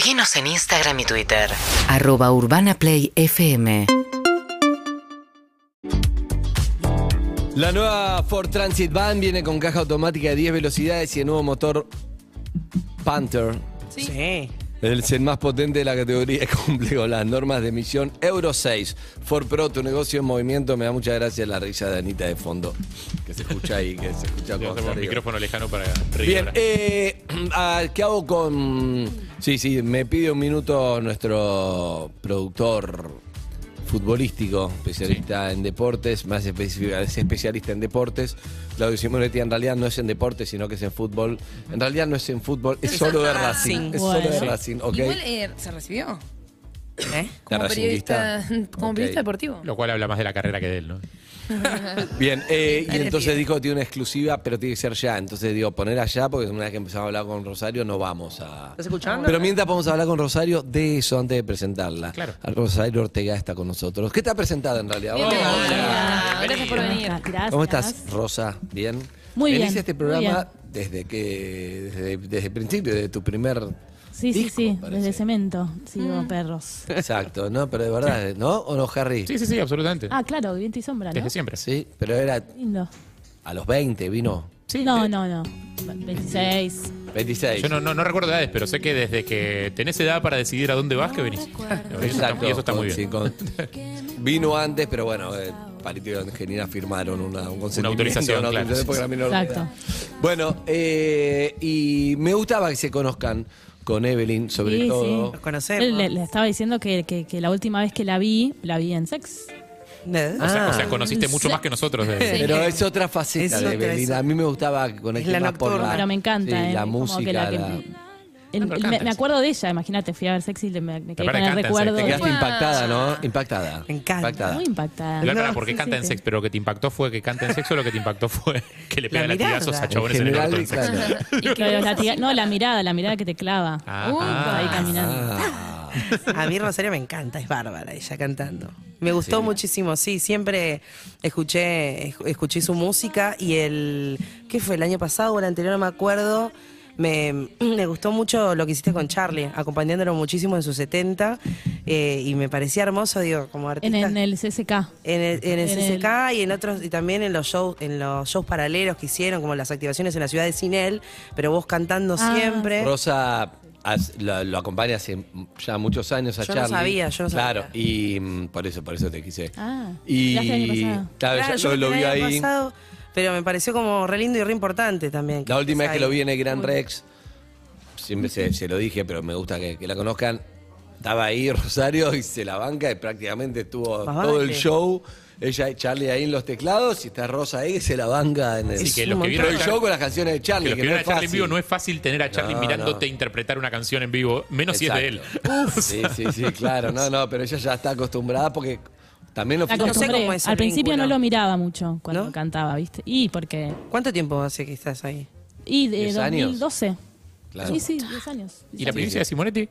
Seguinos en Instagram y Twitter. Arroba Urbana Play FM. La nueva Ford Transit Van viene con caja automática de 10 velocidades y el nuevo motor Panther. Sí. Es el más potente de la categoría y cumple con las normas de emisión Euro 6. Ford Pro, tu negocio en movimiento. Me da mucha gracia la risa de Anita de fondo. Que se escucha ahí, que se escucha con un micrófono lejano para reír. Bien, eh, ¿qué hago con...? Sí, sí, me pide un minuto nuestro productor futbolístico, especialista en deportes, más específica, es especialista en deportes. Claudio Simonetti en realidad no es en deportes, sino que es en fútbol. En realidad no es en fútbol, es solo de Racing. Es solo de. Racing, ¿ok? Igual eh, se recibió ¿Eh? como periodista, como deportivo. Lo cual habla más de la carrera que de él, ¿no? Bien, eh, y entonces dijo que tiene una exclusiva, pero tiene que ser ya. Entonces digo, poner allá, porque una vez que empezamos a hablar con Rosario, no vamos a. ¿Estás escuchando? Pero mientras vamos a hablar con Rosario de eso antes de presentarla. Claro. Rosario Ortega está con nosotros. ¿Qué te ha presentado en realidad? Bien, Hola. hola. Gracias por venir. Gracias. ¿Cómo estás, Rosa? ¿Bien? Muy Venís bien, a este programa desde que. Desde, desde el principio, desde tu primer. Sí, sí, disco, sí, parece. desde cemento, Mm. sigo perros. Exacto, ¿no? Pero de verdad, ¿no? ¿O no, Harry? Sí, sí, sí, absolutamente. Ah, claro, viento y sombra, ¿no? Desde siempre. Sí, pero era Lindo. a los 20, vino. Sí, No, no, no. 26. 26. Yo no, no, no recuerdo edades, pero sé que desde que tenés edad para decidir a dónde vas, que venís. Y eso está- Exacto. Y eso está muy bien. sí, con- vino antes, pero bueno, eh, Parito y Angelina firmaron una, un consentimiento, autorización, una claro, autorización sí, sí. menor de Exacto. Bueno, eh, y me gustaba que se conozcan con Evelyn, sobre Sí, todo. Nos conocemos. Él le, le estaba diciendo que, que- que la última vez que la vi, la vi en sex. O sea, o sea, Ah. conociste mucho más que nosotros. de- Pero es otra faceta Es de otra, Evelyn. es A mí me gustaba la más por nocturna. la, Pero me encanta, sí, ¿eh? la Como música. que la que- la- el- el- me, acuerdo de ella, imagínate, fui a ver sexy y le- me, me quedé con el recuerdo. Te quedaste impactada, ¿no? Impactada. Me encanta. Impactada. Muy impactada. Claro, No, porque sí, canta sí, en sí. sex, pero lo que te impactó fue que canta en sex o lo que te impactó fue que le pega La latigazos a chabones en, En el orto en sex. claro. Y que los latiga- no, la mirada, la mirada que te clava. Ah, Uh, ah. ahí caminando. Ah. A mí Rosario me encanta, es bárbara ella cantando. Me gustó Sí. muchísimo, sí, siempre escuché esc- escuché su música y el ¿qué fue? el año pasado o el anterior no me acuerdo. Me, me gustó mucho lo que hiciste con Charlie, acompañándolo muchísimo en sus 70 eh, y me parecía hermoso, digo, como artista. en el CSK. En el, en el En CCK y en otros y también en los shows en los shows paralelos que hicieron como las activaciones en la ciudad de Sinel pero vos cantando Ah. siempre Rosa as- lo, lo acompaña hace ya muchos años a Yo no Charlie. sabía, yo no Claro, sabía. y mm, por eso, por eso te quise. Ah, y claro, Claro, ya yo lo, lo año ahí. pasado, pero me pareció como re lindo y re importante también. La última vez que lo vi en el Gran Rex, siempre se, se lo dije, pero me gusta que, que la conozcan. Estaba ahí Rosario y se la banca y prácticamente estuvo Más todo el vale. show. Ella y Charlie ahí en los teclados y está Rosa ahí que se la banca en el, Sí, que los que todo vieron el a show con las canciones de que Charlie, los que, que no vieron es a Charlie en fácil. vivo no es fácil tener a Charlie No, mirándote no. interpretar una canción en vivo, menos si es de él. Exacto. Sí, sí, sí, claro. No, no, pero ella ya está acostumbrada porque también lo La no sé cómo es Al principio vínculo. no lo miraba mucho cuando ¿No? cantaba, ¿viste? Y porque. ¿Cuánto tiempo hace que estás ahí? Y de ¿Diez años? 2012. Claro. Sí, sí, 10 años. ¿Y la primicia de Simonetti?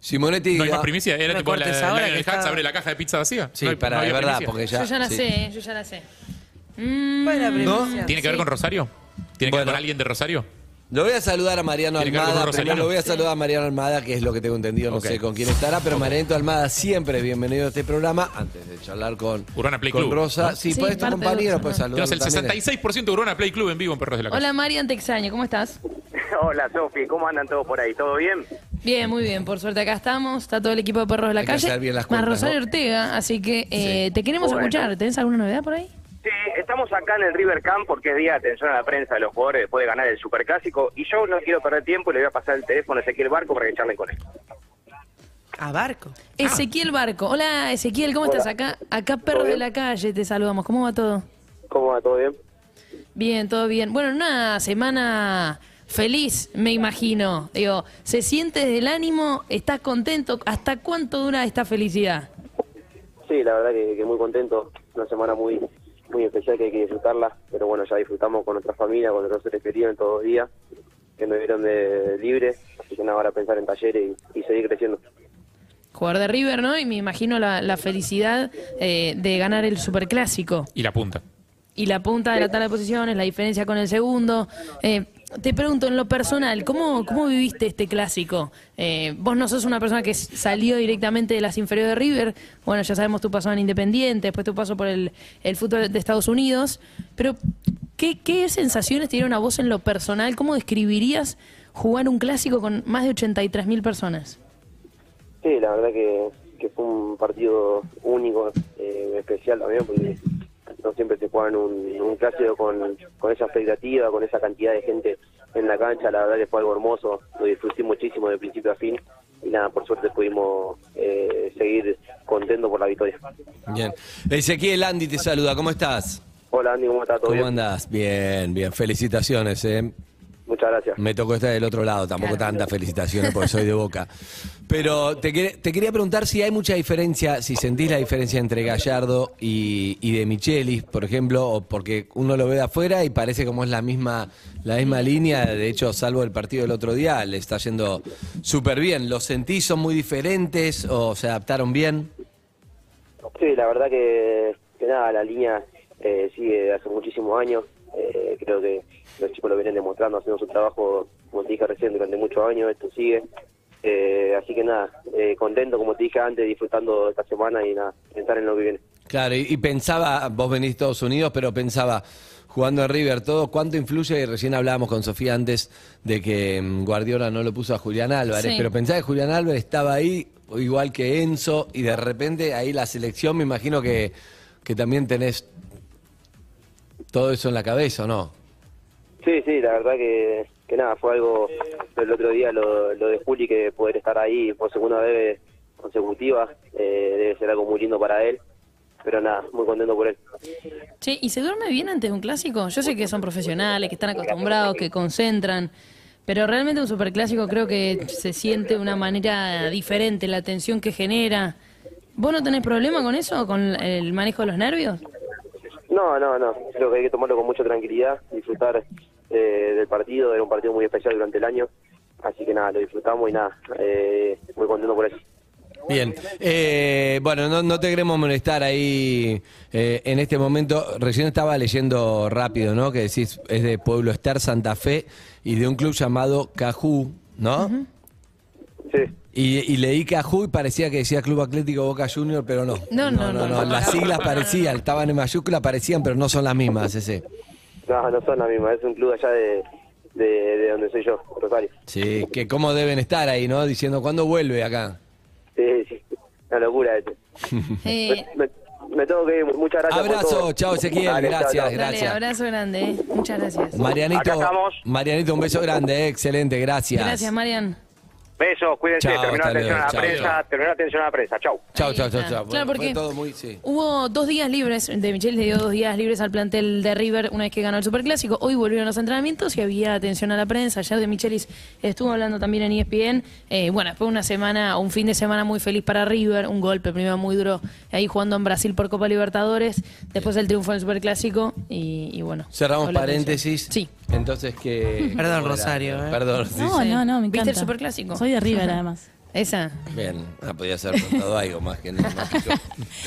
Simonetti. No hay más primicia, era tipo la, la- que el está- abre la caja de pizza vacía. Sí, No hay- para, no había verdad, primicia. porque ya. yo ya la sí. sé, yo ya la sé. ¿Cuál es la primicia? ¿Tiene que ver con Rosario? ¿Tiene que ver Bueno. con alguien de Rosario? Lo voy a saludar a Mariano ¿Tiene que Almada. Primero lo voy a saludar a Mariano Almada, que es lo que tengo entendido, no Ok. sé con quién estará, pero Mariano Almada siempre es bienvenido a este programa. Antes de charlar con, Urbana Play con Club, Rosa. ¿no? Sí, Sí, puedes tu compañero, puedes saludar. El 66% de Urbana Play Club en vivo en Perros de la Calle. Hola Marian, te extraño, ¿cómo estás? Hola Sofi, ¿cómo andan todos por ahí? ¿Todo bien? Bien, muy bien, por suerte acá estamos, está todo el equipo de Perros de la Hay que Calle, hacer bien las más cuentas, Rosario ¿no? Ortega, así que eh, te queremos Bueno. escuchar, ¿tenés alguna novedad por ahí? Estamos acá en el River Camp porque es día de atención a la prensa de los jugadores después de ganar el Superclásico y yo no quiero perder tiempo y le voy a pasar el teléfono a Ezequiel Barco para que charlen con él. A barco. Ezequiel Barco, hola Ezequiel, ¿cómo Hola. estás acá? Acá Perros de la Calle, te saludamos, ¿cómo va todo? ¿Cómo va? ¿Todo bien? Bien, todo bien. Bueno, una semana feliz, me imagino. Digo, ¿se siente desde el ánimo? ¿Estás contento? ¿Hasta cuánto dura esta felicidad? Sí, la verdad que, que muy contento, una semana muy muy especial que hay que disfrutarla, pero bueno, ya disfrutamos con nuestra familia, con nuestros seres queridos en todos los días, que nos dieron de libre, así que nada, ahora pensar en talleres y, y seguir creciendo. Jugador de River, ¿no? Y me imagino la, la felicidad eh, de ganar el superclásico. Y la punta. Y la punta de la tabla de posiciones, la diferencia con el segundo. Eh, te pregunto, en lo personal, ¿cómo, cómo viviste este clásico? Eh, vos no sos una persona que salió directamente de las inferiores de River. Bueno, ya sabemos tu paso en Independiente, después tu paso por el, el fútbol de Estados Unidos. Pero, ¿qué, ¿qué sensaciones te dieron a vos en lo personal? ¿Cómo describirías jugar un clásico con más de 83 mil personas? Sí, la verdad que, que fue un partido único, eh, especial también, porque no siempre se juega en un, un clásico con, con esa expectativa, con esa cantidad de gente en la cancha. La verdad que fue algo hermoso, lo disfruté muchísimo de principio a fin. Y nada, por suerte pudimos eh, seguir contentos por la victoria. Bien. Ezequiel Andy te saluda, ¿cómo estás? Hola Andy, ¿cómo estás? ¿Todo ¿Cómo bien? andás? Bien, bien. Felicitaciones, ¿eh? Muchas gracias. Me tocó estar del otro lado, tampoco Claro. tantas felicitaciones porque soy de boca. Pero te, te quería preguntar si hay mucha diferencia, si sentís la diferencia entre Gallardo y, y de Michelis, por ejemplo, o porque uno lo ve de afuera y parece como es la misma, la misma línea, de hecho, salvo el partido del otro día, le está yendo súper bien. ¿Los sentís son muy diferentes o se adaptaron bien? Sí, la verdad que, que nada, la línea eh, sigue de hace muchísimos años. Eh, creo que los chicos lo vienen demostrando, haciendo su trabajo, como te dije recién, durante muchos años, esto sigue. Eh, así que nada, eh, contento, como te dije antes, disfrutando esta semana y nada, pensar en lo que viene. Claro, y, y pensaba, vos venís de Estados Unidos, pero pensaba, jugando en River, todo, ¿cuánto influye? Y recién hablábamos con Sofía antes de que mm, Guardiola no lo puso a Julián Álvarez, Sí. pero pensaba que Julián Álvarez estaba ahí, igual que Enzo, y de repente ahí la selección, me imagino que, que también tenés todo eso en la cabeza, ¿o no? Sí, sí, la verdad que, que nada, fue algo el otro día lo, lo de Juli, que poder estar ahí por segunda vez consecutiva, eh, debe ser algo muy lindo para él. Pero nada, muy contento por él. Che, ¿y se duerme bien antes de un clásico? Yo sé que son profesionales, que están acostumbrados, que concentran, pero realmente un superclásico creo que se siente de una manera diferente, la tensión que genera. ¿Vos no tenés problema con eso, con el manejo de los nervios? No, no, no. Creo que hay que tomarlo con mucha tranquilidad, disfrutar eh, del partido. Era un partido muy especial durante el año. Así que nada, lo disfrutamos y nada, eh, muy contento por eso. Bien, eh, bueno, no, no te queremos molestar ahí eh, en este momento. Recién estaba leyendo rápido, ¿no? Que decís, es de Pueblo Ester, Santa Fe, y de un club llamado Cajú, ¿no? Sí, y, y leí Cajú y parecía que decía Club Atlético Boca Junior, pero no. No, no, no, no. Las siglas parecían, estaban en mayúscula, parecían, pero no son las mismas, ese. No, no son las mismas. Es un club allá de, de, de donde soy yo, Rosario. Sí, que cómo deben estar ahí, ¿no? Diciendo, ¿cuándo vuelve acá? Sí, sí. Una locura este. Eh, Me, me tengo que ir. Muchas gracias por Abrazo, todo. chao Ezequiel, Dale, gracias, chao. gracias. abrazo grande, ¿eh? Muchas gracias. Marianito. Marianito, un beso grande, eh, excelente, gracias. Gracias, Marian. Besos, cuídense. Chao, terminó la atención luego, a la chao, prensa. chao. Terminó la atención a la prensa. Chau. Chao, chao, está. chao. Claro, porque todo muy, sí. hubo dos días libres, de Michel le dio dos días libres al plantel de River una vez que ganó el Superclásico. Hoy volvieron los entrenamientos y había atención a la prensa. Ya de Michelis estuvo hablando también en ESPN. Eh, bueno, después una semana, un fin de semana muy feliz para River, un golpe primero muy duro ahí jugando en Brasil por Copa Libertadores, después el triunfo en el Superclásico y, y bueno. Cerramos paréntesis. Sí. Entonces que. Perdón, Rosario, eh. Perdón. No, sí. no, no, me ¿Viste encanta. el Superclásico? Soy de River, además. Esa. Bien, ah, podía haber preguntado algo más que más que yo.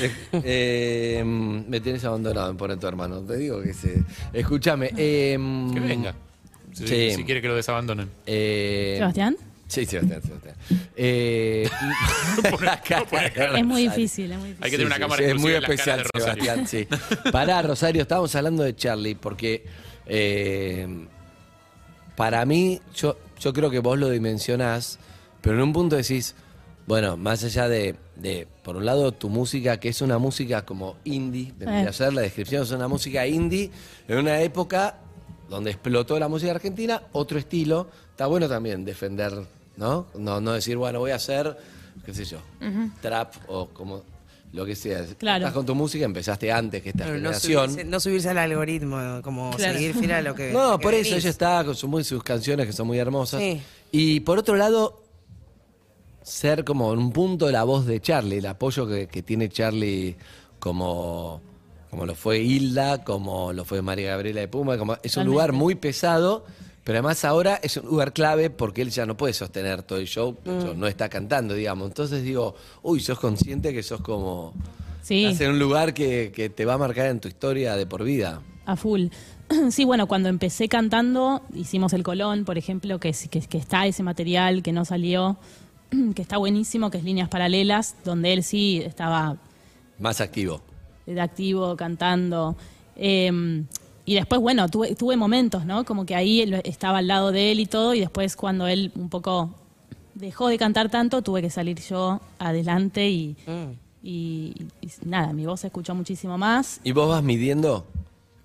Eh, eh, me tienes abandonado, me pone tu hermano. Te digo que se. Escúchame. eh, Que venga. Si, Sí. si quiere que lo desabandonen. eh, Sebastián, Sí, Sebastián, Sebastián. Eh, es muy difícil, es muy difícil. Hay que tener una cámara es muy en especial. Sebastián, sí. Pará, Rosario, estábamos hablando de Charlie, porque eh, para mí, yo, yo creo que vos lo dimensionás, pero en un punto decís, bueno, más allá de, de, por un lado, tu música, que es una música como indie, vendría Eh. la descripción, es una música indie, en una época donde explotó la música argentina, otro estilo, está bueno también defender, ¿no? No, no decir, bueno, voy a hacer, qué sé yo, trap o como lo que sea. Claro. Estás con tu música, empezaste antes que esta Pero no generación. subirse, no subirse al algoritmo, como Claro. seguir fiel a lo que. No, que por eso ella está con su, muy- sus canciones que son muy hermosas. Sí. Y por otro lado, ser como en un punto la voz de Charlie, el apoyo que, que tiene Charlie como, como lo fue Hilda, como lo fue María Gabriela de Puma, como, es un lugar muy pesado, pero además ahora es un lugar clave porque él ya no puede sostener todo el show, de hecho, no está cantando, digamos. Entonces digo, uy, sos consciente que sos como... Sí. Estás en un lugar que, que te va a marcar en tu historia de por vida. A full. Sí, bueno, cuando empecé cantando, hicimos el Colón, por ejemplo, que, es- que, que está ese material que no salió, que está buenísimo, que es Líneas Paralelas, donde él sí estaba Más activo. de activo, cantando. Eh, y después, bueno, tuve, tuve momentos, ¿no? Como que ahí él- estaba al lado de él y todo, y después cuando él un poco dejó de cantar tanto, tuve que salir yo adelante y, y- y nada, mi voz se escuchó muchísimo más. ¿Y vos vas midiendo?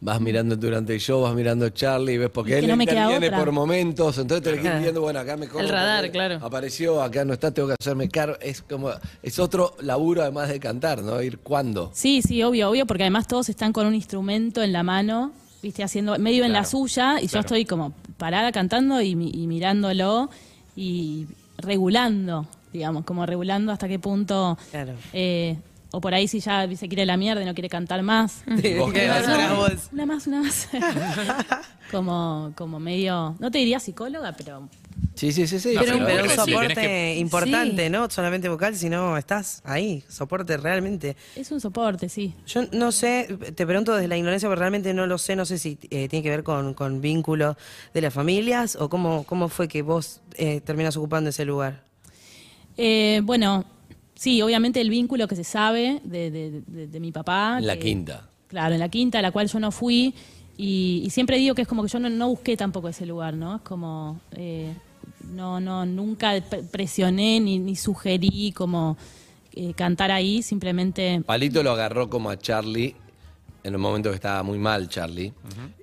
Vas mirando durante el show, vas mirando Charlie, ves porque Es que él no me queda interviene otra. por momentos, entonces tenés que ir viendo, bueno, acá me corro El radar, porque claro. Apareció, acá no está, tengo que hacerme cargo. Es como, es otro laburo además de cantar, ¿no? Ir cuándo. Sí, sí, obvio, obvio, porque además todos están con un instrumento en la mano, viste, haciendo medio en la Claro, suya, y yo claro. estoy como parada cantando y, mi- y mirándolo y regulando, digamos, como regulando hasta qué punto. Claro. eh, o por ahí si ya se quiere la mierda y no quiere cantar más. ¿Y vos qué vas. Una más, una más. como, como medio, no te diría psicóloga, pero Sí, sí, sí, sí. No, Pero, pero pero un soporte que- importante, Sí. ¿no? Solamente vocal, sino estás ahí, soporte realmente. es un soporte, sí. Yo no sé, te pregunto desde la ignorancia, porque realmente no lo sé, no sé si eh, tiene que ver con, con vínculo de las familias o cómo, cómo fue que vos eh, terminas ocupando ese lugar. Eh, bueno, sí, obviamente el vínculo que se sabe de, de- de- de mi papá. En la que- quinta. Claro, en la quinta, a la cual yo no fui. Y, y siempre digo que es como que yo no, no busqué tampoco ese lugar, ¿no? Es como, eh, no, no, nunca pre- presioné ni, ni sugerí como eh, cantar ahí, simplemente... Palito lo agarró como a Charlie en un momento que estaba muy mal Charlie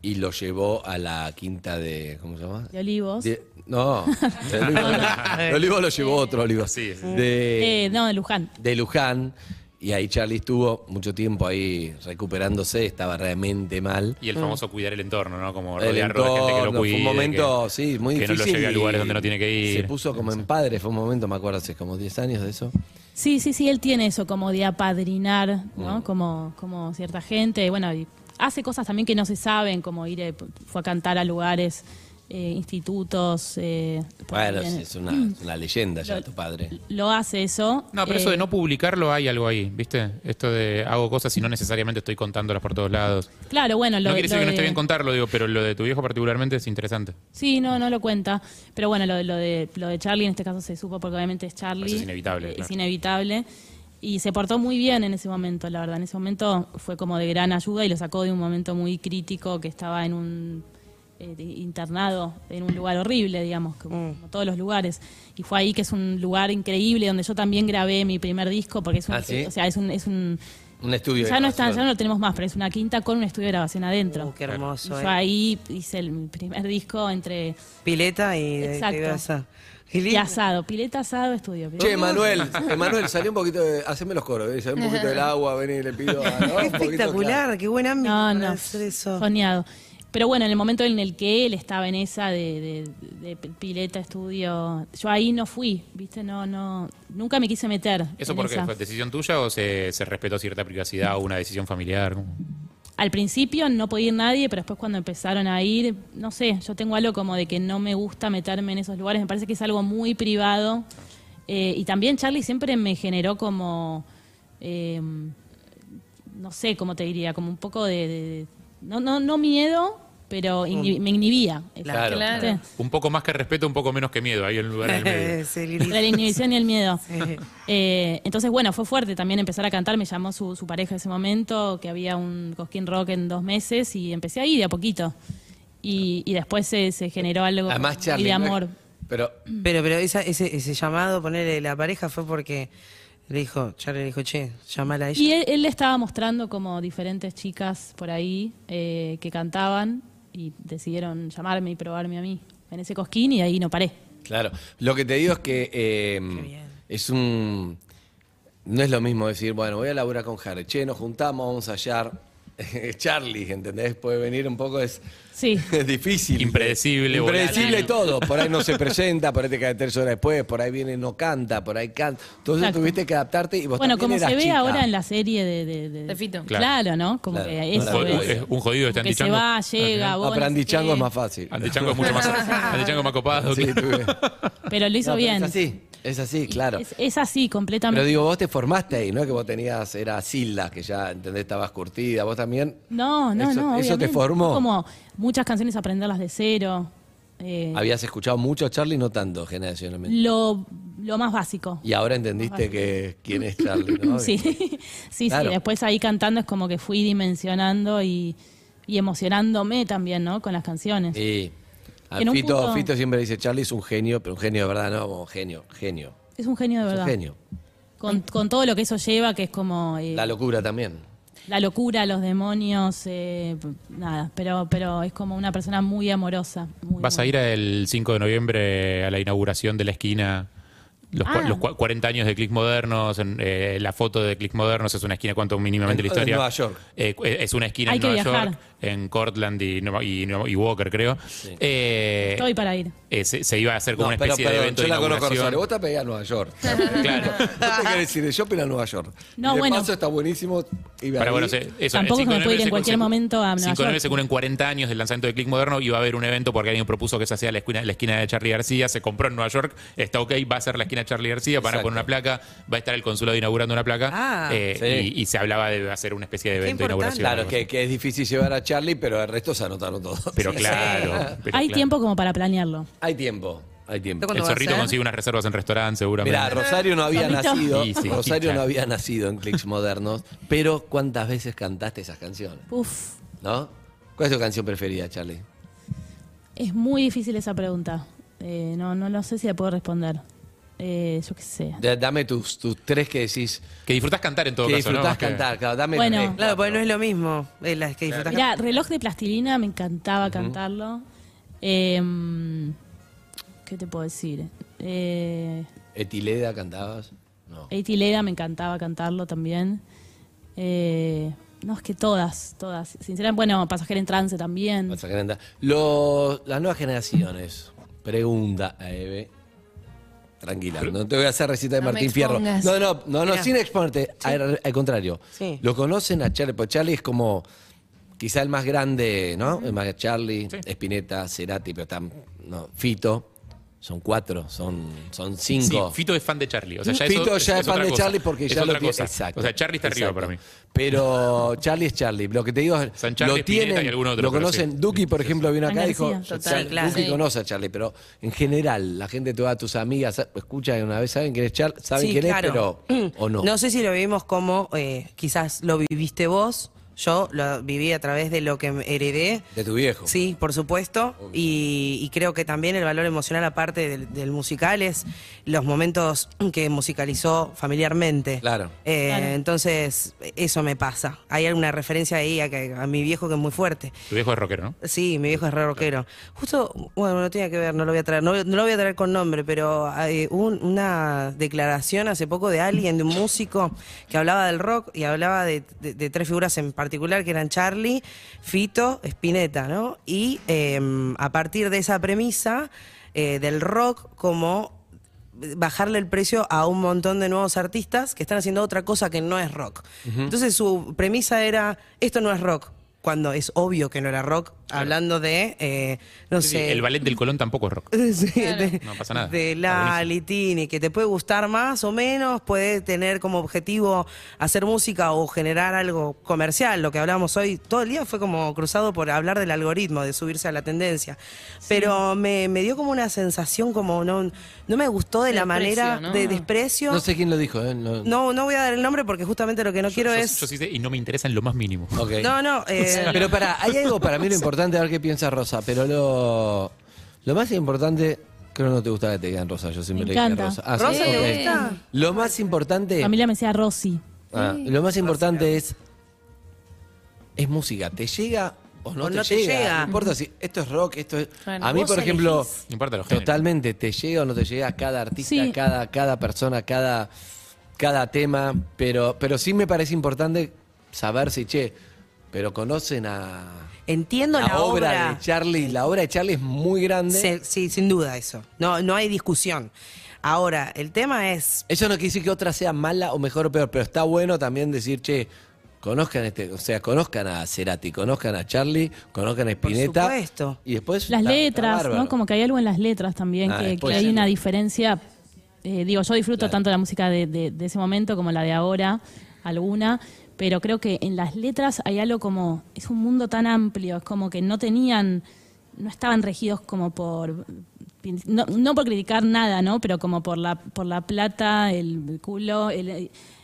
y lo llevó a la quinta de ¿cómo se llama? De Olivos. De- no, de Olivos, de Olivos lo llevó otro Olivos. Sí, sí. De, Eh, no, de Luján. de Luján y ahí Charlie estuvo mucho tiempo ahí recuperándose, estaba realmente mal. Y el famoso cuidar el entorno, ¿no? Como El rodearlo de gente que lo cuide. fue un momento, que, sí, muy que difícil. no lo lleve a y lugares donde no tiene que ir. Se puso como en padre, fue un momento, me acuerdo, hace como 10 años de eso. Sí, sí, sí, él tiene eso como de apadrinar, ¿no? Mm. Como, como cierta gente. Bueno, y hace cosas también que no se saben, como ir, eh, fue a cantar a lugares, eh, institutos. eh, Bueno, es, es una, es una leyenda ya Lo- tu padre. Lo hace eso. No, pero eso eh, de no publicarlo hay algo ahí, ¿viste? Esto de hago cosas y no necesariamente estoy contándolas por todos lados. Claro, bueno, lo no de- quiere decir lo que no esté bien contarlo, digo, pero lo de tu viejo particularmente es interesante. Sí, no, no lo cuenta. Pero bueno, lo, de- lo de lo de Charlie en este caso se supo porque obviamente es Charlie. Eso es inevitable, Eh, claro. Es inevitable. Y se portó muy bien en ese momento, la verdad. En ese momento fue como de gran ayuda y lo sacó de un momento muy crítico que estaba en un eh, de- internado en un lugar horrible, digamos, como, como todos los lugares. Y fue ahí que es un lugar increíble donde yo también grabé mi primer disco porque es un, ¿Ah, sí? o sea, es un, es un Un estudio. de ya no está, grabación. ya no lo tenemos más, pero es una quinta con un estudio de grabación adentro. Uh, qué hermoso, Y eh. ahí hice el, mi primer disco entre Pileta y, Exacto. asado, pileta asado, estudio. Che, Manuel, Emanuel, salí un poquito de. Haceme los coros, ¿eh? salí un poquito del agua, vení, le pido. ¿no? Qué poquito, espectacular, claro. qué buen ámbito No, no, hacer eso. soñado. Pero bueno, en el momento en el que él estaba en esa de, de- de pileta, estudio, yo ahí no fui, ¿viste? No, no, nunca me quise meter. ¿Eso por qué? ¿Fue decisión tuya o se, se respetó cierta privacidad o una decisión familiar? Al principio no podía ir nadie, pero después cuando empezaron a ir, no sé, yo tengo algo como de que no me gusta meterme en esos lugares, me parece que es algo muy privado. Eh, y también Charlie siempre me generó como, eh, no sé cómo te diría, como un poco de, de- no, no, no miedo, pero inhi- me inhibía. Claro. Claro. Un poco más que respeto, un poco menos que miedo, ahí en el lugar del medio. Sí. La inhibición y el miedo. Sí. Eh, entonces, bueno, fue fuerte también empezar a cantar. Me llamó su, su pareja en ese momento, que había un Cosquín Rock en dos meses, y empecé ahí de a poquito. Y, y después se, se generó algo Además, Charlie. de no amor. Pero Pero, pero esa- ese, ese llamado, ponerle la pareja, fue porque le dijo, Charlie le dijo, che, llamala a ella. Y él, él le estaba mostrando como diferentes chicas por ahí eh, que cantaban y decidieron llamarme y probarme a mí en ese Cosquín y ahí no paré. Claro, lo que te digo es que eh, bien. es un... No es lo mismo decir, bueno, voy a laburar con Harry, che, nos juntamos, vamos a hallar. Charlie, ¿entendés? Puede venir un poco, es, Sí. es difícil. Impredecible, Impredecible todo. Por ahí no se presenta, por ahí te cae tres horas después, por ahí viene y no canta, por ahí canta. Entonces Exacto. tuviste que adaptarte y vos Bueno, también como se ve chica. ahora en la serie de... De, de- De Fito. Claro, Claro. ¿no? Como Claro, que eso Un es. jodido- un jodido está Como que se Chango. va, llega, No, vos pero no Andy sé Chango qué. es más fácil. Andy Chango es mucho más, Andy Chango es más copado. Sí, tuve- Pero lo hizo No, pero bien. es así. Es así, claro. Es, es así, Pero completamente. digo, vos te formaste ahí, ¿no? Que vos tenías, era Silda, que ya, ¿entendés? Estabas curtida. Vos también. no, no, eso- no. eso te formó. Como muchas canciones aprenderlas de cero. eh, Habías escuchado mucho a Charlie, no tanto generacionalmente. lo, lo más básico. Y ahora entendiste que quién es Charlie, ¿no? Sí, sí, Claro. sí. Después ahí cantando es como que fui dimensionando y, y emocionándome también, ¿no? Con las canciones. Y a En un Fito, punto- Fito siempre dice, Charlie es un genio, pero un genio de verdad, no, como genio, genio. Es un genio de Es un verdad. genio. Con, con todo lo que eso lleva, que es como eh, La locura también. la locura, los demonios, eh, nada. Pero, pero es como una persona muy amorosa. muy, ¿Vas a ir el 5 de noviembre a la inauguración de la esquina? Los, Ah. los cua- 40 años de Click Modernos, en, eh, la foto de Click Modernos es una esquina, cuánto mínimamente En- la historia. en Nueva York. Eh, cu- es una esquina Hay en que Nueva viajar. York, en Cortland y, Nueva- y, Nueva- y Walker, creo. Eh, Estoy para ir. eh, se, se iba a hacer como No, una pero, especie de evento yo de la conozco inauguración. Rosario. Vos te pedís a Nueva York. Claro. ¿Vos te querés decir de shopping a Nueva York? No, de bueno. paso está buenísimo. ir Para ahí. bueno, se- eso, Tampoco se me 5 puede ir en cualquier momento a Nueva 5 de noviembre York. se cumplen 40 años del lanzamiento de Click Moderno y va a haber un evento porque alguien propuso que se hacía la esquina, la esquina de Charlie García, se compró en Nueva York, está ok, va a ser la esquina de Charlie García, van a poner una placa, va a estar el consulado inaugurando una placa Ah. eh, Sí. y, y se hablaba de hacer una especie de evento de inauguración. Claro, que, que es difícil llevar a Charlie, pero el resto se anotaron todos. Pero Sí. claro. pero Hay claro. tiempo como para planearlo. Hay tiempo, hay tiempo. ¿Cuándo El zorrito ser? consigue unas reservas en restaurantes seguramente. Mira, Rosario no había nacido. Sí, sí, Rosario claro. no había nacido en Clicks Modernos, pero ¿cuántas veces cantaste esas canciones? Uf, ¿No? ¿Cuál es tu canción preferida, Charlie? es muy difícil esa pregunta. Eh, no, no, no sé si la puedo responder. Eh, yo qué sé. Da- Dame tus, tus tres que decís Que disfrutás cantar en todo que caso, ¿no? disfrutás Más que- cantar. Claro, dame Bueno. tres, Claro, porque no es lo mismo. eh, las que disfrutas. Mira, reloj de plastilina, me encantaba cantarlo. Eh, ¿Qué te puedo decir? Eh, ¿Etileda cantabas? No. Leda me encantaba cantarlo también. Eh, no, es que todas, todas. Sinceramente, bueno, Pasajera en Trance también. Vas a cantar. Los- las nuevas generaciones. Pregunta a Eve. Tranquila, no te voy a hacer recita de No me Martín Fierro. expongas. No, no, no, no, sin exponerte. Al, al contrario. Sí. Lo conocen a Charlie, porque Charlie es como quizá el más grande, ¿no? El más Charlie, Sí. Spinetta, Cerati, pero están, no, Fito. Son cuatro, son, son Sí, cinco. Fito es fan de Charlie. O sea, ya Fito eso ya es, fan de cosa. Charlie porque Es ya lo tiene. Exacto. O sea, Charlie está arriba para mí. Pero Charlie es Charlie. Lo que te digo es. San Charlie, lo tienen, y algún otro, lo conocen. sí. Duki, por ejemplo, vino acá y dijo. García. Total, claro. Duki Sí. conoce a Charlie, pero en general, la gente, todas tus amigas, escuchan una vez, saben quién es Charlie, saben Sí, quién claro. es, pero. ¿O no? No sé si lo vivimos como eh, quizás lo viviste vos. Yo lo viví a través de lo que heredé. De tu viejo. Sí, por supuesto. Y, y creo que también el valor emocional, aparte del, del musical, es los momentos que musicalizó familiarmente. Claro. Eh, Claro. Entonces, eso me pasa. Hay alguna referencia ahí a, que- a mi viejo que es muy fuerte. Tu viejo es rockero, ¿no? Sí, mi viejo es re rockero. Justo, bueno, no tiene que ver, no lo voy a traer, no, no lo voy a traer con nombre, pero hay un- una declaración hace poco de alguien, de un músico, que hablaba del rock y hablaba de, de- de tres figuras en particular, que eran Charlie, Fito, Spinetta, ¿no? Y eh, a partir de esa premisa eh, del rock como bajarle el precio a un montón de nuevos artistas que están haciendo otra cosa que no es rock. Entonces su premisa era, esto no es rock, cuando es obvio que no era rock, hablando de, eh, no Sí, sé... El ballet del Colón tampoco es rock. Sí, de, No pasa nada. de la. Litini, que te puede gustar más o menos, puede tener como objetivo hacer música o generar algo comercial. Lo que hablamos hoy, todo el día fue como cruzado por hablar del algoritmo, de subirse a la tendencia. Pero me, me dio como una sensación como no, no me gustó de la manera ¿no? de desprecio. No sé quién lo dijo, ¿eh? No. No, no voy a dar el nombre porque justamente lo que no quiero yo, es. yo sí sé y no me interesa en lo más mínimo. No, no. eh, Pero para, hay algo para mí lo importante, a ver qué piensa Rosa, pero lo, lo más importante, creo que no te gusta que te digan Rosa, yo siempre Me le dije encanta. Rosa. Ah, sí, ¿Rosa te ok. gusta? Lo más importante, Mi familia me decía Rosy. ah, lo más importante es, es música, ¿te llega o no, O te, no te llega? llega. No importa si esto es rock, esto es... Claro. A mí, Vos por ejemplo, elegís. No importa los géneros. totalmente, te llega o no te llega cada artista, Sí. cada, cada persona, cada, cada tema, pero, pero sí me parece importante saber si, che, pero conocen a... entiendo la, la, obra, de Charlie, la obra de Charlie es muy grande. Sí, sí, sin duda eso. No, no hay discusión. Ahora, el tema es. Eso no quiere decir que otra sea mala o mejor o peor, pero está bueno también decir, che, conozcan este, o sea, conozcan a Cerati, conozcan a Charlie, conozcan a Spinetta. supuesto. Y después Las está- letras. ¿no? Como que hay algo en las letras también, Ah, que, hay una diferencia Eh, digo, yo disfruto tanto la música de, de- de ese momento como la de ahora, alguna, pero creo que en las letras hay algo como, es un mundo tan amplio, es como que no tenían, no estaban regidos como por, no, no por criticar nada, ¿no? Pero como por la, por la plata, el culo, el,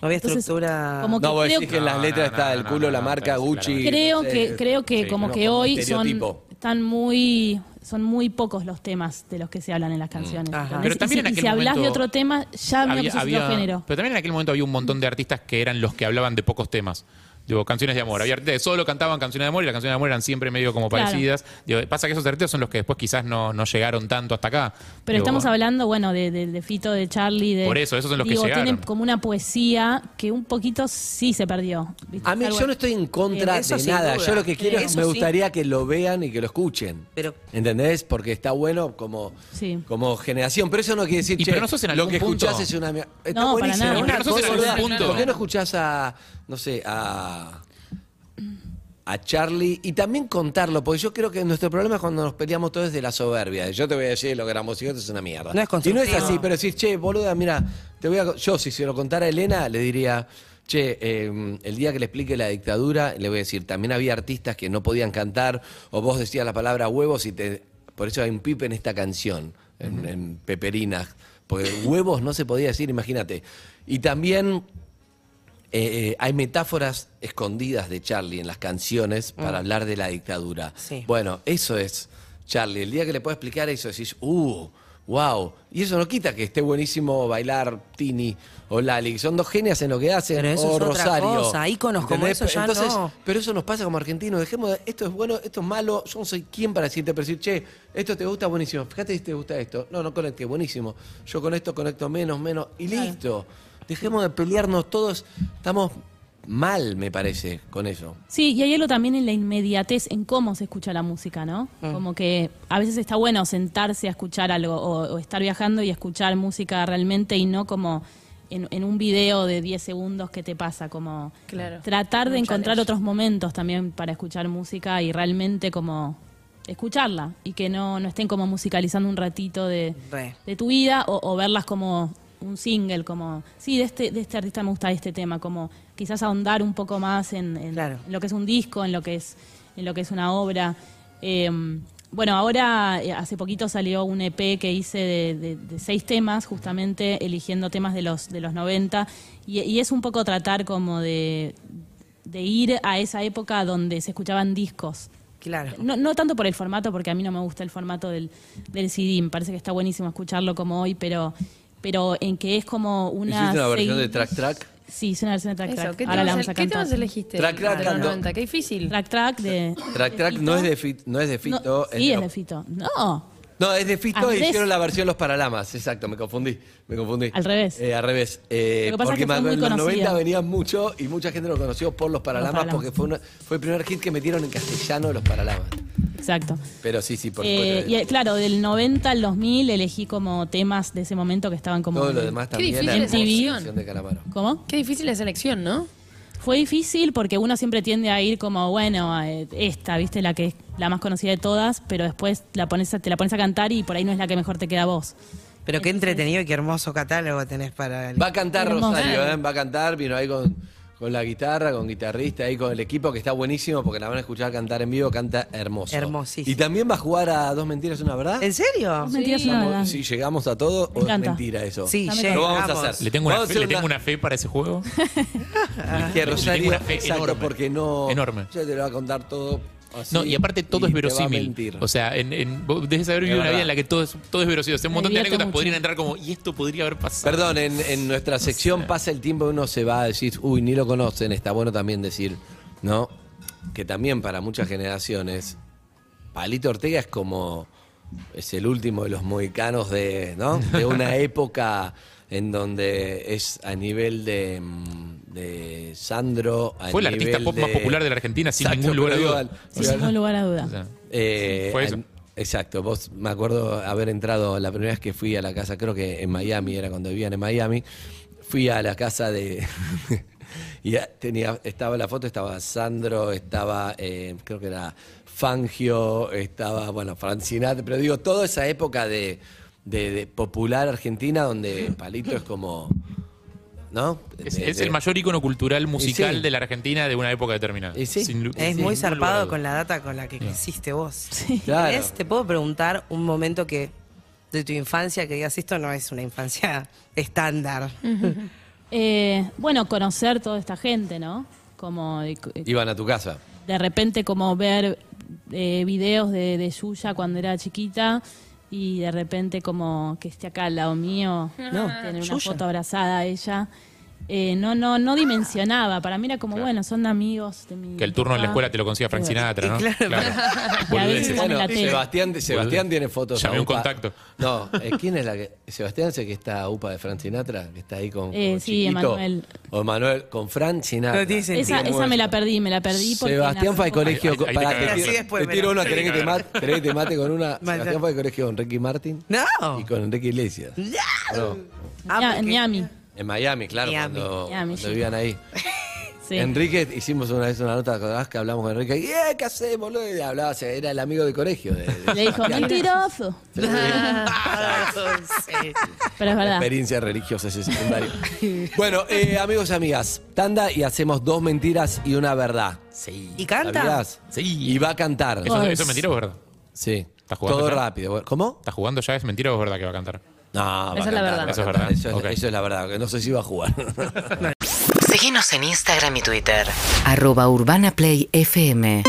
No había entonces, estructura. como que No, vos creo decís que en las letras no, está no, el culo, no, la marca, Gucci. creo que creo que sí, como no, que como hoy son están muy son muy pocos los temas de los que se hablan en las canciones. Ajá. ¿entendés? Pero Y también si, en y aquel si hablas de otro tema, ya Había- había- otro género. Pero también en aquel momento había un montón de artistas que eran los que hablaban de pocos temas. Digo, canciones de amor. Había artistas que solo cantaban canciones de amor y las canciones de amor eran siempre medio como Claro. parecidas. Digo, pasa que esos artistas son los que después quizás no, no llegaron tanto hasta acá. Pero Digo, estamos hablando, bueno, de, de- de Fito, de Charlie, de... Por eso, esos son los que digo, llegaron. tienen como una poesía que un poquito sí se perdió. ¿viste? A mí Algo- yo no estoy en contra eso de sin nada. duda. Yo lo que quiero es, Eso me sí. gustaría que lo vean y que lo escuchen. Pero- ¿Entendés? Porque está bueno como, Sí. como generación. Pero eso no quiere decir, Y che, pero no sos en lo algún que punto. escuchás es una mierda. Está No, para buenísimo. nada. Y Una pero no sos en algún punto. ¿Por qué no escuchás a, no sé, a a Charlie y también contarlo, porque yo creo que nuestro problema es cuando nos peleamos todos de la soberbia. Yo te voy a decir lo que éramos música es una mierda. No es y no es así, pero decís, che, boluda, mira, te voy a, yo si se lo contara a Elena, le diría, che, eh, el día que le explique la dictadura, le voy a decir, también había artistas que no podían cantar, o vos decías la palabra huevos y te, por eso hay un pipe en esta canción, en, en Peperinas, porque huevos no se podía decir, imagínate. Y también eh, eh, hay metáforas escondidas de Charlie en las canciones para hablar de la dictadura. Sí. Bueno, eso es Charlie. El día que le puedo explicar eso, decís, uh, wow. Y eso no quita que esté buenísimo bailar Tini o Lali, son dos genias en lo que hacen, Pero eso o es otra Rosario. cosa, íconos como eso ya Entonces, no. Pero eso nos pasa como argentinos. Dejemos de, esto es bueno, esto es malo. Yo no soy quien para decirte, pero decir, che, esto te gusta, buenísimo. Fíjate si te gusta esto. No, no conecte, buenísimo. Yo con esto conecto menos, menos. Y listo. Dejemos de pelearnos todos. Estamos mal, me parece, con eso. Sí, y hay algo también en la inmediatez, en cómo se escucha la música, ¿no? Mm. Como que a veces está bueno sentarse a escuchar algo o, o estar viajando y escuchar música realmente y no como en, en un video de 10 segundos que te pasa, como Claro. tratar de encontrar otros momentos también para escuchar música y realmente como escucharla y que no, no estén como musicalizando un ratito de, de tu vida o, o verlas como un single, como, sí, de este, de este artista me gusta este tema, como quizás ahondar un poco más en, en- Claro. en lo que es un disco, en lo que es, en lo que es una obra. Eh, bueno, ahora eh, hace poquito salió un EP que hice de, de- de seis temas, justamente eligiendo temas de los, de los 90, y, y es un poco tratar como de, de ir a esa época donde se escuchaban discos. Claro. No, no tanto por el formato, porque a mí no me gusta el formato del, del CD, me parece que está buenísimo escucharlo como hoy, pero, pero en que es como una... ¿Hiciste una versión de track track? Sí, hice una versión de Track Eso, Track. ¿qué Ahora la temas, vamos a ¿qué cantar. temas elegiste? Track, track. 90? Qué difícil. Track Track de... Track track no es de, Fit- no es de No, Fito. sí, es de- Fito. No, No, es de Fito y Andrés. hicieron la versión Los Paralamas. Exacto, me confundí. Me confundí. Al revés. Eh, al revés. Eh, Lo que pasa porque es que fue me- muy en los conocida. 90 venían mucho y mucha gente lo conoció por Los Paralamas, Paralamas. porque fue, una- fue el primer hit que metieron en castellano Los Paralamas. Exacto. Pero sí, sí, por Eh, y eh, claro, del 90 al 2000 elegí como temas de ese momento que estaban como... Todo lo demás también. difícil la esa hermosa elección. canción de Calamaro. ¿Cómo? Qué difícil la selección, ¿no? Fue difícil porque uno siempre tiende a ir como, bueno, eh, esta, viste, la que es la más conocida de todas, pero después la pones a- te la pones a cantar y por ahí no es la que mejor te queda a vos. Pero qué entretenido y qué hermoso catálogo tenés para el... Va a cantar Hermoso. Rosario, ¿eh? va a cantar, vino ahí con, con la guitarra, con guitarrista, ahí con el equipo que está buenísimo porque la van a escuchar cantar en vivo, canta hermoso. Hermosísimo. Y también va a jugar a Dos Mentiras, ¿una verdad? ¿En serio? Dos mentiras y una verdad. Si llegamos a todo Me o es encanta. mentira eso. Sí, Dame llegamos. Lo vamos a hacer. Le tengo, una Vamos a fe, hacer le tengo una fe para ese juego. Que Le Rosario, tengo una fe exacto, enorme. porque no. Enorme. Yo te lo voy a contar todo. Así No, y aparte todo y es te va a verosímil. mentir. O sea, en, en- vos debes haber vivido una vida en la que todo es, todo es verosímil. O sea, un montón de anécdotas mucho. podrían entrar como, y esto podría haber pasado. Perdón, en, en nuestra sección pasa el tiempo y uno se va a decir, uy, ni lo conocen. Está bueno también decir, ¿no? Que también para muchas generaciones, Palito Ortega es como. Es el último de los mohicanos de, ¿no? De una época en donde es a nivel de, mm, de Sandro. a Fue el artista más popular de la Argentina, sin Exacto, ningún lugar a duda. Sin ningún lugar a duda. O sea, eh, Fue eso. Exacto, vos me acuerdo haber entrado la primera vez que fui a la casa, creo que en Miami, era cuando vivían en Miami, fui a la casa de... y tenía, estaba la foto, estaba Sandro, estaba, eh, creo que era Fangio, estaba, bueno, Francinat, pero digo, toda esa época de, de, de popular argentina donde Palito es como. ¿No? Es, De- es de- el mayor ícono cultural musical sí. de la Argentina de una época determinada. Y sí. Sin lu- Es sin muy zarpado lugar con la data con la que creciste vos. Claro. ¿Tenés- Te puedo preguntar un momento que de tu infancia que digas esto no es una infancia estándar. Eh, bueno, conocer toda esta gente, ¿no? Como de, Iban a tu casa. de repente como ver eh, videos de, de Yuya cuando era chiquita y de repente como que esté acá al lado mío, No, tener una foto abrazada a ella. Eh, no, no, no dimensionaba. Para mí era como, bueno, son amigos de mi Que el turno en la papá. escuela te lo consiga Frank Sinatra, ¿no? claro. Bueno. Sebastián, Sebastián tiene fotos. Llamé un UPA. contacto. No, eh, ¿quién es la que.? Sebastián es el que está a UPA de Fran Sinatra, que está ahí con. Eh, con sí, Chiquito. Emanuel. O Emanuel, con Fran Sinatra. No. Esa, esa me la perdí, me la perdí porque Sebastián fue al colegio. Ahí- ahí te para, te, tiro- te tiro una, ¿querés que te mate, querés que te mate con una? Sebastián fue al colegio con Ricky Martin No. y con Enrique Iglesias. No, Ya, porque- en Miami. En Miami, claro, Miami. cuando, Miami, cuando sí. vivían ahí. Sí. Enrique, hicimos una vez una nota, ¿acordás que hablamos con Enrique? ¿Y eh, qué hacemos, boludo? Y hablaba, o sea, era el amigo de colegio. De, de Le dijo, mentiroso. Ah. Pero es verdad. Experiencia religiosa ese secundario. bueno, eh, amigos y amigas, tanda y hacemos dos mentiras y una verdad. Sí. ¿Y canta? ¿Sabías? Sí. Y va a cantar. ¿Eso, ¿Eso es mentira o es verdad? Sí. ¿Estás jugando Todo ya? rápido. ¿Cómo? ¿Estás jugando ya? ¿Es mentira o es verdad que va a cantar? No, Esa es la verdad. Eso es cantar. verdad. Eso es, Ok. eso es la verdad, que no sé si va a jugar. Seguinos en Instagram y Twitter. Arroba Urbana Play FM